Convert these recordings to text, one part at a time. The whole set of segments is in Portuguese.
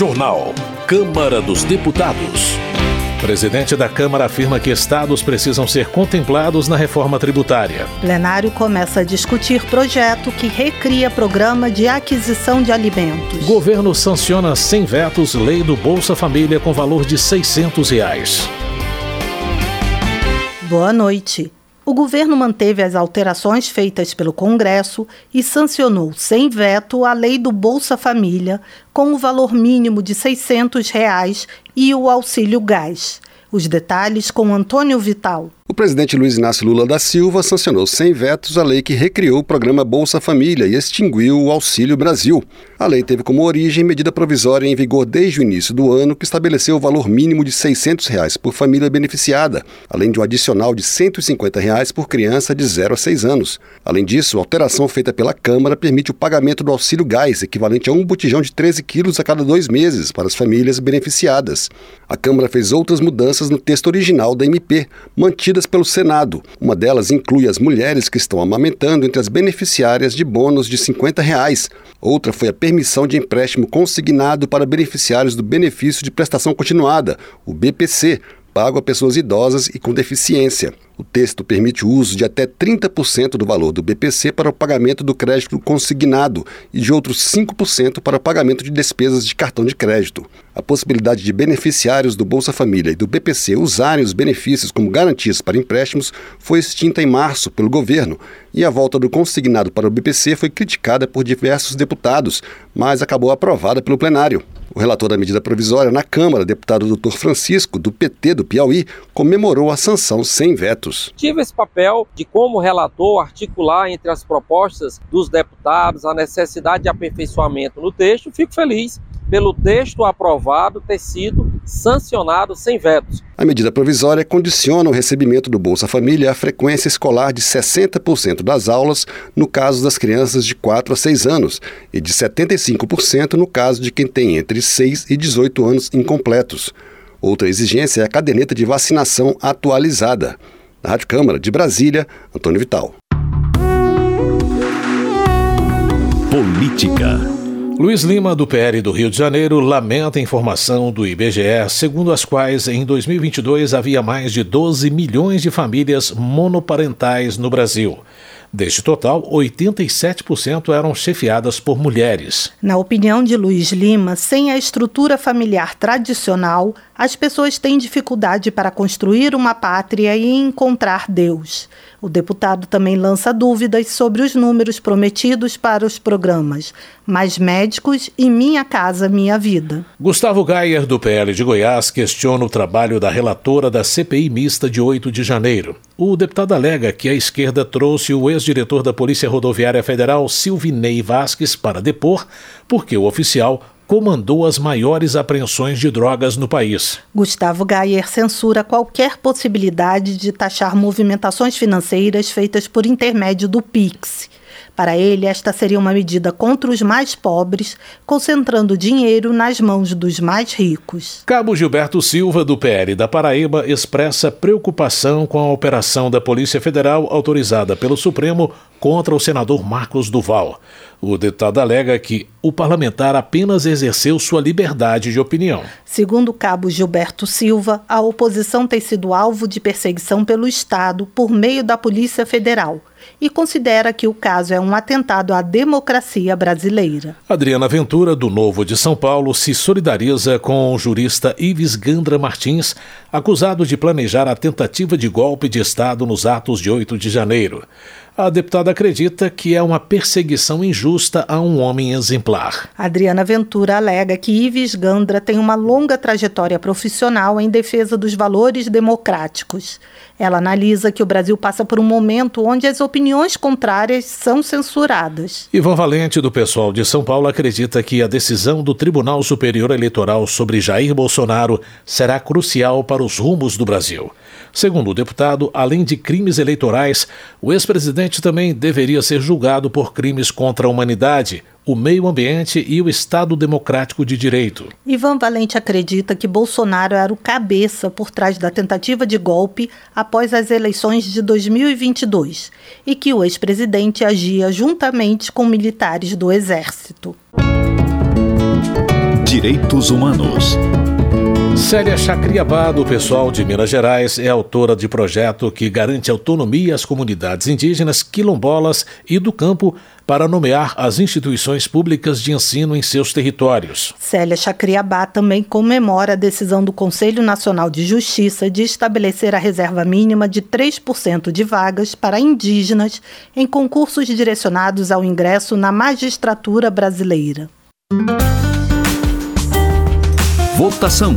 Jornal. Câmara dos Deputados. Presidente da Câmara afirma que estados precisam ser contemplados na reforma tributária. Plenário começa a discutir projeto que recria programa de aquisição de alimentos. Governo sanciona sem vetos lei do Bolsa Família com valor de 600 reais. Boa noite o governo manteve as alterações feitas pelo Congresso e sancionou sem veto a lei do Bolsa Família, com o valor mínimo de 600 reais e o auxílio gás. Os detalhes com Antônio Vital. O presidente Luiz Inácio Lula da Silva sancionou sem vetos a lei que recriou o programa Bolsa Família e extinguiu o Auxílio Brasil. A lei teve como origem medida provisória em vigor desde o início do ano que estabeleceu o valor mínimo de 600 reais por família beneficiada, além de um adicional de 150 reais por criança de 0 a 6 anos. Além disso, a alteração feita pela Câmara permite o pagamento do auxílio gás, equivalente a um botijão de 13 quilos a cada dois meses para as famílias beneficiadas. A Câmara fez outras mudanças no texto original da MP, mantida pelo Senado. Uma delas inclui as mulheres que estão amamentando entre as beneficiárias de bônus de 50 reais. Outra foi a permissão de empréstimo consignado para beneficiários do benefício de prestação continuada, o BPC, pago a pessoas idosas e com deficiência. O texto permite o uso de até 30% do valor do BPC para o pagamento do crédito consignado e de outros 5% para o pagamento de despesas de cartão de crédito. A possibilidade de beneficiários do Bolsa Família e do BPC usarem os benefícios como garantias para empréstimos foi extinta em março pelo governo e a volta do consignado para o BPC foi criticada por diversos deputados, mas acabou aprovada pelo plenário. O relator da medida provisória na Câmara, deputado Dr. Francisco, do PT do Piauí, comemorou a sanção sem veto. Tive esse papel de, como relator, articular entre as propostas dos deputados a necessidade de aperfeiçoamento no texto. Fico feliz pelo texto aprovado ter sido sancionado sem vetos. A medida provisória condiciona o recebimento do Bolsa Família à frequência escolar de 60% das aulas no caso das crianças de 4 a 6 anos e de 75% no caso de quem tem entre 6 e 18 anos incompletos. Outra exigência é a caderneta de vacinação atualizada. Na Rádio Câmara de Brasília, Antônio Vital. Política. Luiz Lima, do PL do Rio de Janeiro, lamenta a informação do IBGE, segundo as quais em 2022 havia mais de 12 milhões de famílias monoparentais no Brasil. Deste total, 87% eram chefiadas por mulheres. Na opinião de Luiz Lima, sem a estrutura familiar tradicional, as pessoas têm dificuldade para construir uma pátria e encontrar Deus. O deputado também lança dúvidas sobre os números prometidos para os programas Mais Médicos e Minha Casa Minha Vida. Gustavo Gayer, do PL de Goiás, questiona o trabalho da relatora da CPI mista de 8 de janeiro. O deputado alega que a esquerda trouxe o ex-diretor da Polícia Rodoviária Federal, Silvinei Vasques, para depor, porque o oficial comandou as maiores apreensões de drogas no país. Gustavo Gayer censura qualquer possibilidade de taxar movimentações financeiras feitas por intermédio do PIX. Para ele, esta seria uma medida contra os mais pobres, concentrando dinheiro nas mãos dos mais ricos. Cabo Gilberto Silva, do PL da Paraíba, expressa preocupação com a operação da Polícia Federal autorizada pelo Supremo contra o senador Marcos Duval. O deputado alega que o parlamentar apenas exerceu sua liberdade de opinião. Segundo o cabo Gilberto Silva, a oposição tem sido alvo de perseguição pelo Estado por meio da Polícia Federal e considera que o caso é um atentado à democracia brasileira. Adriana Ventura, do Novo de São Paulo, se solidariza com o jurista Ives Gandra Martins, acusado de planejar a tentativa de golpe de Estado nos atos de 8 de janeiro. A deputada acredita que é uma perseguição injusta a um homem exemplar. Adriana Ventura alega que Ives Gandra tem uma longa trajetória profissional em defesa dos valores democráticos. Ela analisa que o Brasil passa por um momento onde as opiniões contrárias são censuradas. Ivan Valente, do pessoal de São Paulo, acredita que a decisão do Tribunal Superior Eleitoral sobre Jair Bolsonaro será crucial para os rumos do Brasil. Segundo o deputado, além de crimes eleitorais, o ex-presidente também deveria ser julgado por crimes contra a humanidade, o meio ambiente e o Estado Democrático de Direito. Ivan Valente acredita que Bolsonaro era o cabeça por trás da tentativa de golpe após as eleições de 2022 e que o ex-presidente agia juntamente com militares do Exército. Direitos Humanos. Célia Chacriabá, do pessoal de Minas Gerais, é autora de projeto que garante autonomia às comunidades indígenas, quilombolas e do campo para nomear as instituições públicas de ensino em seus territórios. Célia Chacriabá também comemora a decisão do Conselho Nacional de Justiça de estabelecer a reserva mínima de 3% de vagas para indígenas em concursos direcionados ao ingresso na magistratura brasileira. Votação.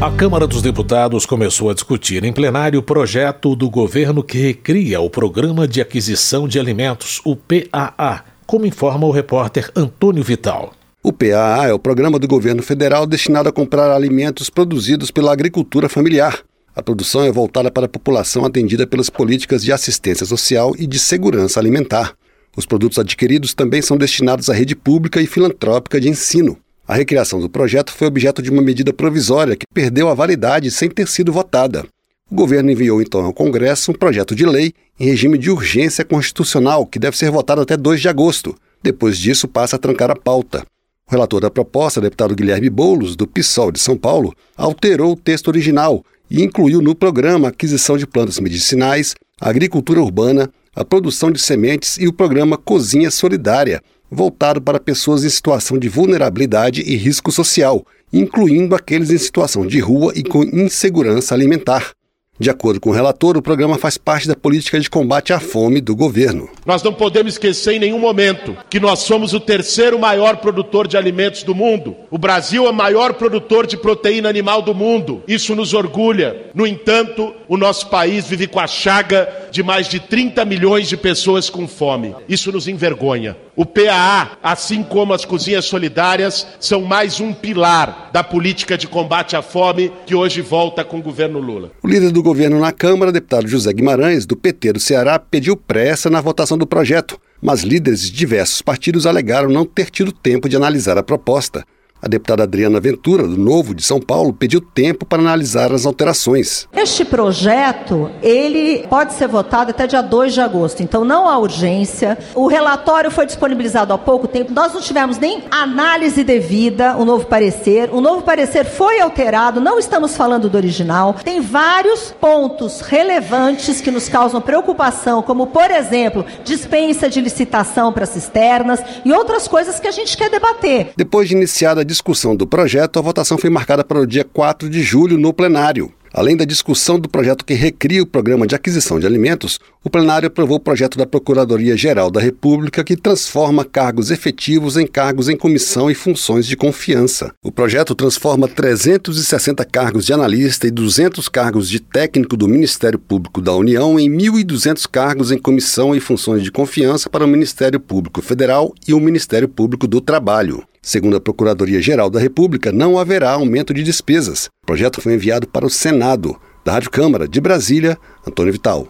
A Câmara dos Deputados começou a discutir em plenário o projeto do governo que recria o Programa de Aquisição de Alimentos, o PAA, como informa o repórter Antônio Vital. O PAA é o programa do governo federal destinado a comprar alimentos produzidos pela agricultura familiar. A produção é voltada para a população atendida pelas políticas de assistência social e de segurança alimentar. Os produtos adquiridos também são destinados à rede pública e filantrópica de ensino. A recriação do projeto foi objeto de uma medida provisória que perdeu a validade sem ter sido votada. O governo enviou então ao Congresso um projeto de lei em regime de urgência constitucional que deve ser votado até 2 de agosto. Depois disso, passa a trancar a pauta. O relator da proposta, deputado Guilherme Boulos, do PSOL de São Paulo, alterou o texto original e incluiu no programa a aquisição de plantas medicinais, agricultura urbana, a produção de sementes e o programa Cozinha Solidária, voltado para pessoas em situação de vulnerabilidade e risco social, incluindo aqueles em situação de rua e com insegurança alimentar. De acordo com o relator, o programa faz parte da política de combate à fome do governo. Nós não podemos esquecer em nenhum momento que nós somos o terceiro maior produtor de alimentos do mundo. O Brasil é o maior produtor de proteína animal do mundo. Isso nos orgulha. No entanto, o nosso país vive com a chaga de mais de 30 milhões de pessoas com fome. Isso nos envergonha. O PAA, assim como as cozinhas solidárias, são mais um pilar da política de combate à fome que hoje volta com o governo Lula. O líder do governo na Câmara, deputado José Guimarães, do PT do Ceará, pediu pressa na votação do projeto, mas líderes de diversos partidos alegaram não ter tido tempo de analisar a proposta. A deputada Adriana Ventura, do Novo de São Paulo, pediu tempo para analisar as alterações. Este projeto, ele pode ser votado até dia 2 de agosto, então não há urgência. O relatório foi disponibilizado há pouco tempo, nós não tivemos nem análise devida, o novo parecer. O novo parecer foi alterado, não estamos falando do original. Tem vários pontos relevantes que nos causam preocupação, como, por exemplo, dispensa de licitação para cisternas e outras coisas que a gente quer debater. Depois de iniciada a discussão do projeto, a votação foi marcada para o dia 4 de julho no plenário. Além da discussão do projeto que recria o programa de aquisição de alimentos, o plenário aprovou o projeto da Procuradoria-Geral da República que transforma cargos efetivos em cargos em comissão e funções de confiança. O projeto transforma 360 cargos de analista e 200 cargos de técnico do Ministério Público da União em 1.200 cargos em comissão e funções de confiança para o Ministério Público Federal e o Ministério Público do Trabalho. Segundo a Procuradoria-Geral da República, não haverá aumento de despesas. O projeto foi enviado para o Senado. Da Rádio Câmara de Brasília, Antônio Vital.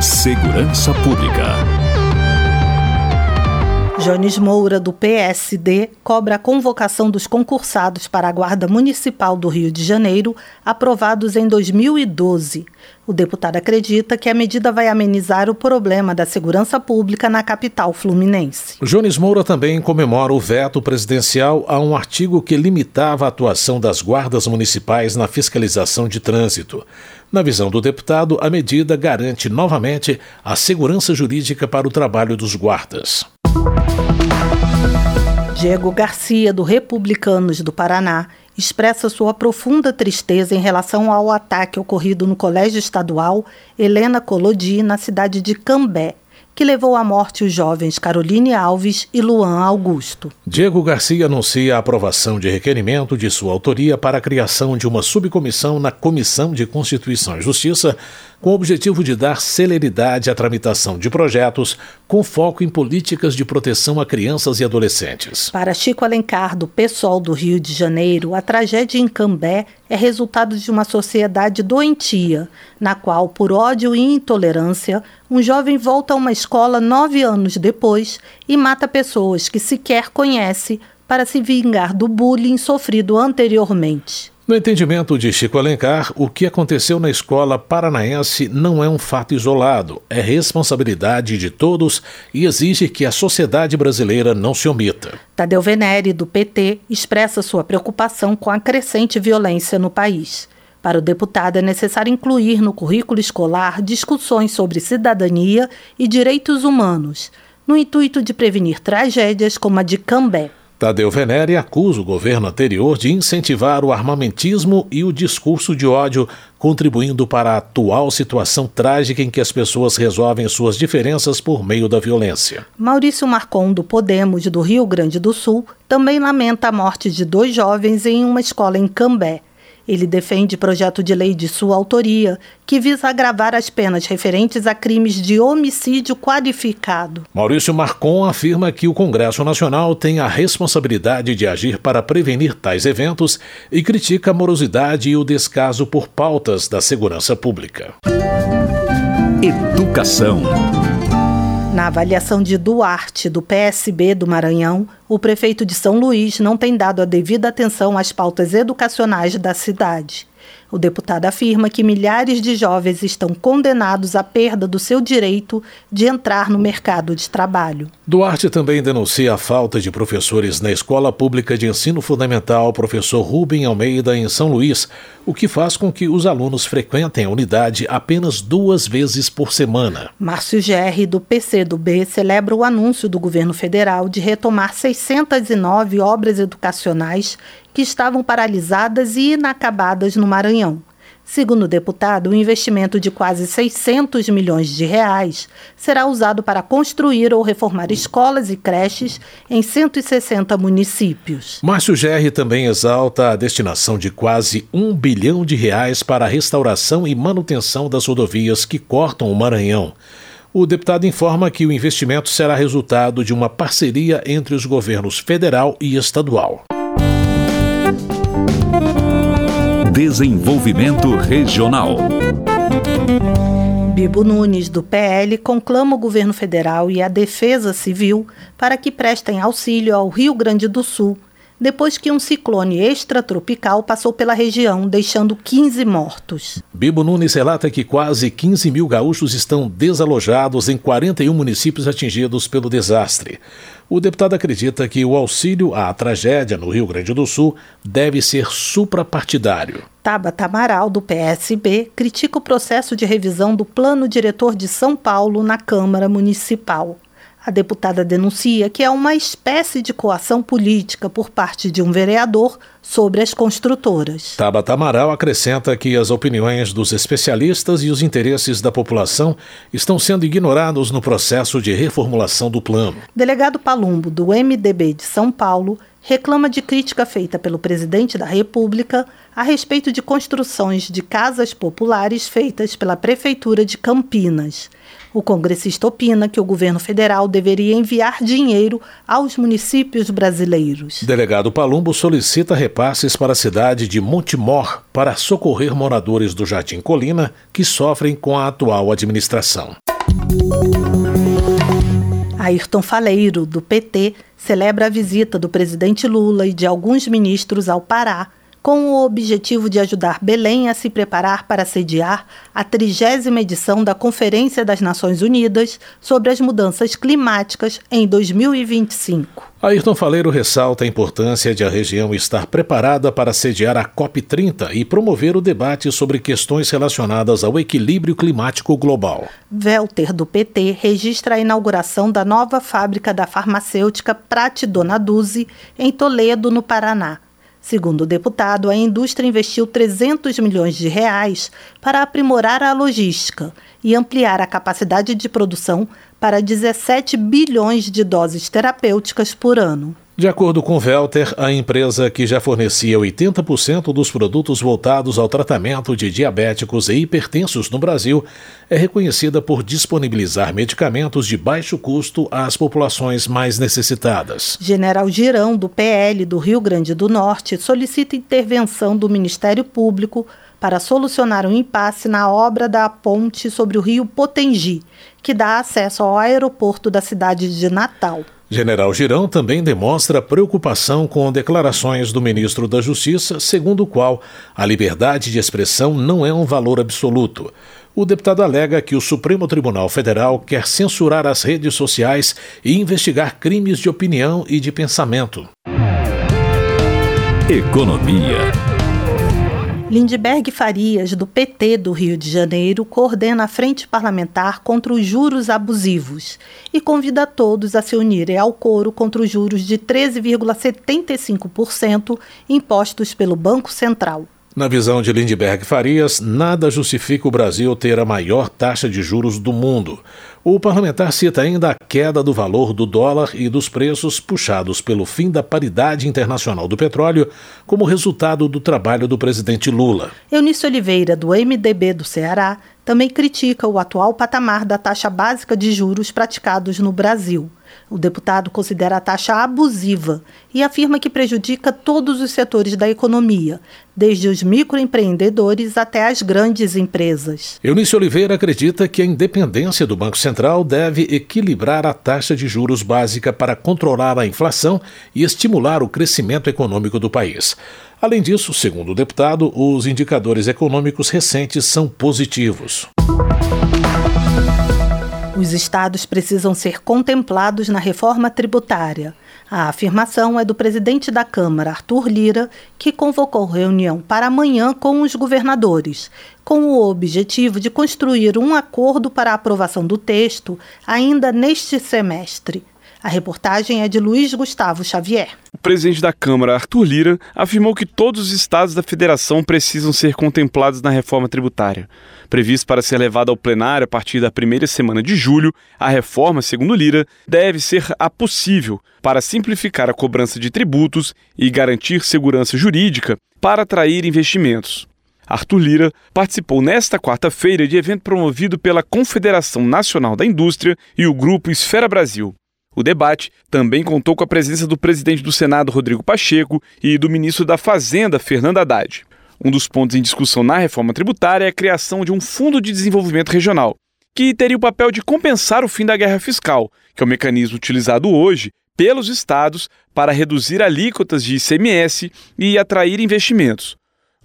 Segurança Pública. Jones Moura, do PSD, cobra a convocação dos concursados para a Guarda Municipal do Rio de Janeiro, aprovados em 2012. O deputado acredita que a medida vai amenizar o problema da segurança pública na capital fluminense. Jones Moura também comemora o veto presidencial a um artigo que limitava a atuação das guardas municipais na fiscalização de trânsito. Na visão do deputado, a medida garante novamente a segurança jurídica para o trabalho dos guardas. Diego Garcia, do Republicanos do Paraná, expressa sua profunda tristeza em relação ao ataque ocorrido no Colégio Estadual Helena Colodi, na cidade de Cambé, que levou à morte os jovens Caroline Alves e Luan Augusto. Diego Garcia anuncia a aprovação de requerimento de sua autoria para a criação de uma subcomissão na Comissão de Constituição e Justiça, com o objetivo de dar celeridade à tramitação de projetos com foco em políticas de proteção a crianças e adolescentes. Para Chico Alencar, do PSOL do Rio de Janeiro, a tragédia em Cambé é resultado de uma sociedade doentia, na qual, por ódio e intolerância, um jovem volta a uma escola nove anos depois e mata pessoas que sequer conhece para se vingar do bullying sofrido anteriormente. No entendimento de Chico Alencar, o que aconteceu na escola paranaense não é um fato isolado, é responsabilidade de todos e exige que a sociedade brasileira não se omita. Tadeu Venere, do PT, expressa sua preocupação com a crescente violência no país. Para o deputado, é necessário incluir no currículo escolar discussões sobre cidadania e direitos humanos, no intuito de prevenir tragédias como a de Cambé. Tadeu Venere acusa o governo anterior de incentivar o armamentismo e o discurso de ódio, contribuindo para a atual situação trágica em que as pessoas resolvem suas diferenças por meio da violência. Maurício Marcon, do Podemos do Rio Grande do Sul, também lamenta a morte de dois jovens em uma escola em Cambé. Ele defende projeto de lei de sua autoria, que visa agravar as penas referentes a crimes de homicídio qualificado. Maurício Marcon afirma que o Congresso Nacional tem a responsabilidade de agir para prevenir tais eventos e critica a morosidade e o descaso por pautas da segurança pública. Educação. Na avaliação de Duarte, do PSB do Maranhão, o prefeito de São Luís não tem dado a devida atenção às pautas educacionais da cidade. O deputado afirma que milhares de jovens estão condenados à perda do seu direito de entrar no mercado de trabalho. Duarte também denuncia a falta de professores na Escola Pública de Ensino Fundamental Professor Rubem Almeida, em São Luís, o que faz com que os alunos frequentem a unidade apenas duas vezes por semana. Márcio Gerri, do PCdoB, celebra o anúncio do governo federal de retomar 609 obras educacionais que estavam paralisadas e inacabadas no Maranhão. Segundo o deputado, o investimento de quase 600 milhões de reais será usado para construir ou reformar escolas e creches em 160 municípios. Márcio Gerri também exalta a destinação de quase um bilhão de reais para a restauração e manutenção das rodovias que cortam o Maranhão. O deputado informa que o investimento será resultado de uma parceria entre os governos federal e estadual. Desenvolvimento Regional. Bibo Nunes, do PL, conclama o governo federal e a Defesa Civil para que prestem auxílio ao Rio Grande do Sul, depois que um ciclone extratropical passou pela região, deixando 15 mortos. Bibo Nunes relata que quase 15 mil gaúchos estão desalojados em 41 municípios atingidos pelo desastre. O deputado acredita que o auxílio à tragédia no Rio Grande do Sul deve ser suprapartidário. Tabata Amaral, do PSB, critica o processo de revisão do Plano Diretor de São Paulo na Câmara Municipal. A deputada denuncia que é uma espécie de coação política por parte de um vereador sobre as construtoras. Tabata Amaral acrescenta que as opiniões dos especialistas e os interesses da população estão sendo ignorados no processo de reformulação do plano. Delegado Palumbo, do MDB de São Paulo, reclama de crítica feita pelo presidente da República a respeito de construções de casas populares feitas pela Prefeitura de Campinas. O congressista opina que o governo federal deveria enviar dinheiro aos municípios brasileiros. Delegado Palumbo solicita repasses para a cidade de Montemor para socorrer moradores do Jardim Colina que sofrem com a atual administração. Ayrton Faleiro, do PT, celebra a visita do presidente Lula e de alguns ministros ao Pará com o objetivo de ajudar Belém a se preparar para sediar a trigésima edição da Conferência das Nações Unidas sobre as Mudanças Climáticas em 2025. Ayrton Faleiro ressalta a importância de a região estar preparada para sediar a COP30 e promover o debate sobre questões relacionadas ao equilíbrio climático global. Welter, do PT, registra a inauguração da nova fábrica da farmacêutica Prate Dona Duzi, em Toledo, no Paraná. Segundo o deputado, a indústria investiu 300 milhões de reais para aprimorar a logística e ampliar a capacidade de produção para 17 bilhões de doses terapêuticas por ano. De acordo com Velter, a empresa que já fornecia 80% dos produtos voltados ao tratamento de diabéticos e hipertensos no Brasil é reconhecida por disponibilizar medicamentos de baixo custo às populações mais necessitadas. General Girão, do PL do Rio Grande do Norte, solicita intervenção do Ministério Público para solucionar um impasse na obra da ponte sobre o rio Potengi, que dá acesso ao aeroporto da cidade de Natal. General Girão também demonstra preocupação com declarações do ministro da Justiça, segundo o qual a liberdade de expressão não é um valor absoluto. O deputado alega que o Supremo Tribunal Federal quer censurar as redes sociais e investigar crimes de opinião e de pensamento. Economia. Lindbergh Farias, do PT do Rio de Janeiro, coordena a Frente Parlamentar contra os Juros Abusivos e convida todos a se unirem ao coro contra os juros de 13,75% impostos pelo Banco Central. Na visão de Lindbergh Farias, nada justifica o Brasil ter a maior taxa de juros do mundo. O parlamentar cita ainda a queda do valor do dólar e dos preços puxados pelo fim da paridade internacional do petróleo como resultado do trabalho do presidente Lula. Eunice Oliveira, do MDB do Ceará, também critica o atual patamar da taxa básica de juros praticados no Brasil. O deputado considera a taxa abusiva e afirma que prejudica todos os setores da economia, desde os microempreendedores até as grandes empresas. Eunice Oliveira acredita que a independência do Banco Central deve equilibrar a taxa de juros básica para controlar a inflação e estimular o crescimento econômico do país. Além disso, segundo o deputado, os indicadores econômicos recentes são positivos. Os estados precisam ser contemplados na reforma tributária. A afirmação é do presidente da Câmara, Arthur Lira, que convocou reunião para amanhã com os governadores, com o objetivo de construir um acordo para a aprovação do texto ainda neste semestre. A reportagem é de Luiz Gustavo Xavier. O presidente da Câmara, Arthur Lira, afirmou que todos os estados da federação precisam ser contemplados na reforma tributária. Previsto para ser levada ao plenário a partir da primeira semana de julho, a reforma, segundo Lira, deve ser a possível para simplificar a cobrança de tributos e garantir segurança jurídica para atrair investimentos. Arthur Lira participou nesta quarta-feira de evento promovido pela Confederação Nacional da Indústria e o Grupo Esfera Brasil. O debate também contou com a presença do presidente do Senado, Rodrigo Pacheco, e do ministro da Fazenda, Fernando Haddad. Um dos pontos em discussão na reforma tributária é a criação de um Fundo de Desenvolvimento Regional, que teria o papel de compensar o fim da guerra fiscal, que é o mecanismo utilizado hoje pelos estados para reduzir alíquotas de ICMS e atrair investimentos.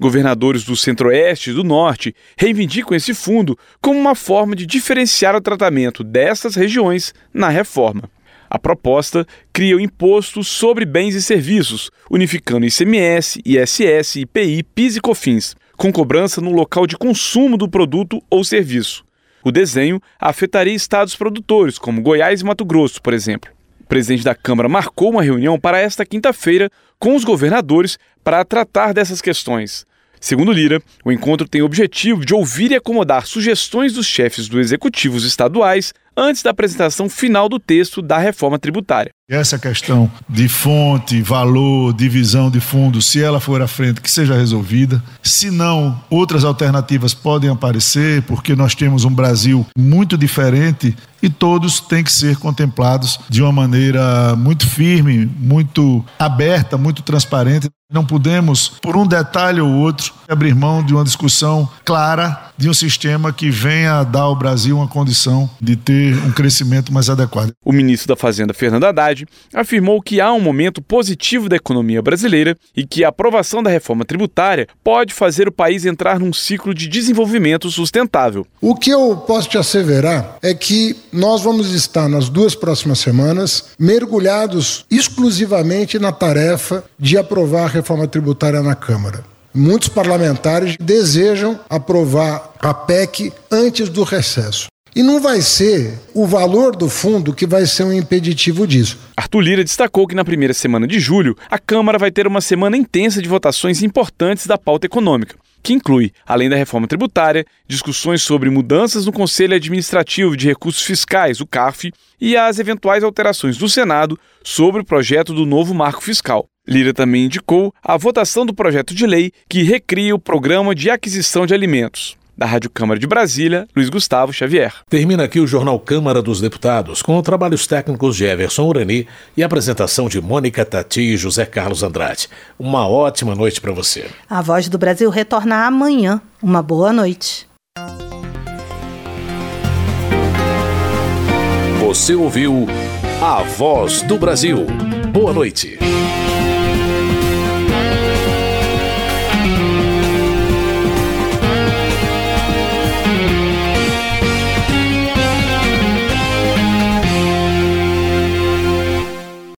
Governadores do Centro-Oeste e do Norte reivindicam esse fundo como uma forma de diferenciar o tratamento dessas regiões na reforma. A proposta cria o imposto sobre bens e serviços, unificando ICMS, ISS, IPI, PIS e COFINS, com cobrança no local de consumo do produto ou serviço. O desenho afetaria estados produtores, como Goiás e Mato Grosso, por exemplo. O presidente da Câmara marcou uma reunião para esta quinta-feira com os governadores para tratar dessas questões. Segundo Lira, o encontro tem o objetivo de ouvir e acomodar sugestões dos chefes dos executivos estaduais antes da apresentação final do texto da reforma tributária. Essa questão de fonte, valor, divisão de fundos, se ela for à frente, que seja resolvida. Se não, outras alternativas podem aparecer, porque nós temos um Brasil muito diferente e todos têm que ser contemplados de uma maneira muito firme, muito aberta, muito transparente. Não podemos, por um detalhe ou outro, abrir mão de uma discussão clara de um sistema que venha dar ao Brasil uma condição de ter um crescimento mais adequado. O ministro da Fazenda, Fernando Haddad, afirmou que há um momento positivo da economia brasileira e que a aprovação da reforma tributária pode fazer o país entrar num ciclo de desenvolvimento sustentável. O que eu posso te asseverar é que nós vamos estar nas duas próximas semanas mergulhados exclusivamente na tarefa de aprovar a reforma tributária na Câmara. Muitos parlamentares desejam aprovar a PEC antes do recesso. E não vai ser o valor do fundo que vai ser um impeditivo disso. Arthur Lira destacou que na primeira semana de julho, a Câmara vai ter uma semana intensa de votações importantes da pauta econômica, que inclui, além da reforma tributária, discussões sobre mudanças no Conselho Administrativo de Recursos Fiscais, o CARF, e as eventuais alterações do Senado sobre o projeto do novo marco fiscal. Lira também indicou a votação do projeto de lei que recria o programa de aquisição de alimentos. Da Rádio Câmara de Brasília, Luiz Gustavo Xavier. Termina aqui o Jornal Câmara dos Deputados, com trabalhos técnicos de Everson Urani e apresentação de Mônica Tati e José Carlos Andrade. Uma ótima noite para você. A Voz do Brasil retorna amanhã. Uma boa noite. Você ouviu A voz do Brasil. Boa noite.